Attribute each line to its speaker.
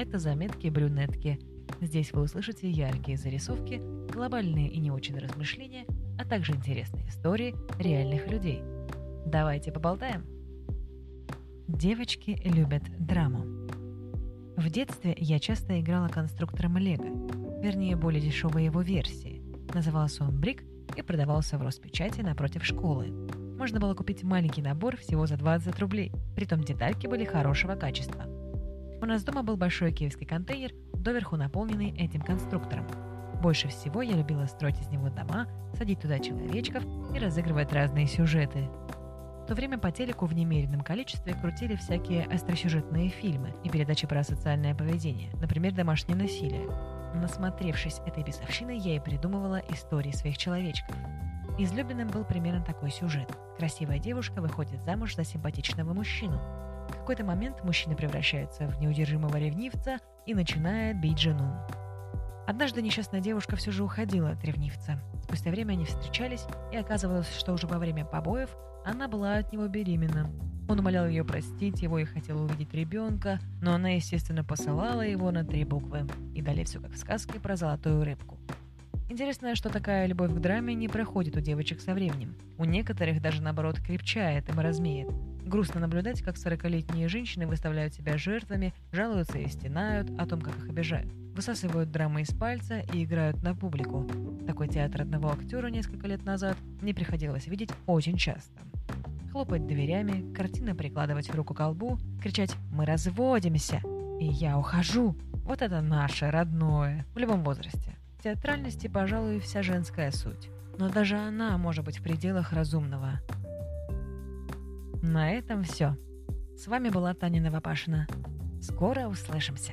Speaker 1: Это заметки брюнетки. Здесь вы услышите яркие зарисовки, глобальные и не очень размышления, а также интересные истории реальных людей. Давайте поболтаем. Девочки любят драму. В детстве я часто играла конструктором Лего, вернее, более дешевой его версии. Назывался он Брик и продавался в Роспечати напротив школы. Можно было купить маленький набор всего за 20 рублей, притом детальки были хорошего качества. У нас дома был большой киевский контейнер, доверху наполненный этим конструктором. Больше всего я любила строить из него дома, садить туда человечков и разыгрывать разные сюжеты. В то время по телеку в немеренном количестве крутили всякие остросюжетные фильмы и передачи про социальное поведение, например, домашнее насилие. Насмотревшись этой бесовщины, я и придумывала истории своих человечков. Излюбленным был примерно такой сюжет. Красивая девушка выходит замуж за симпатичного мужчину. В какой-то момент мужчина превращается в неудержимого ревнивца и начинает бить жену. Однажды несчастная девушка все же уходила от ревнивца. Спустя время они встречались, и оказывалось, что уже во время побоев она была от него беременна. Он умолял ее простить его и хотел увидеть ребенка, но она, естественно, посылала его на три буквы. И далее все как в сказке про золотую рыбку. Интересно, что такая любовь к драме не проходит у девочек со временем. У некоторых даже наоборот крепчает и размеет. Грустно наблюдать, как 40-летние женщины выставляют себя жертвами, жалуются и стенают о том, как их обижают. Высасывают драмы из пальца и играют на публику. Такой театр одного актера несколько лет назад мне приходилось видеть очень часто хлопать дверями, картина прикладывать руку колбу, кричать «Мы разводимся!» и «Я ухожу!» Вот это наше, родное, в любом возрасте. Театральности, пожалуй, вся женская суть. Но даже она может быть в пределах разумного. На этом все. С вами была Таня Новопашина. Скоро услышимся.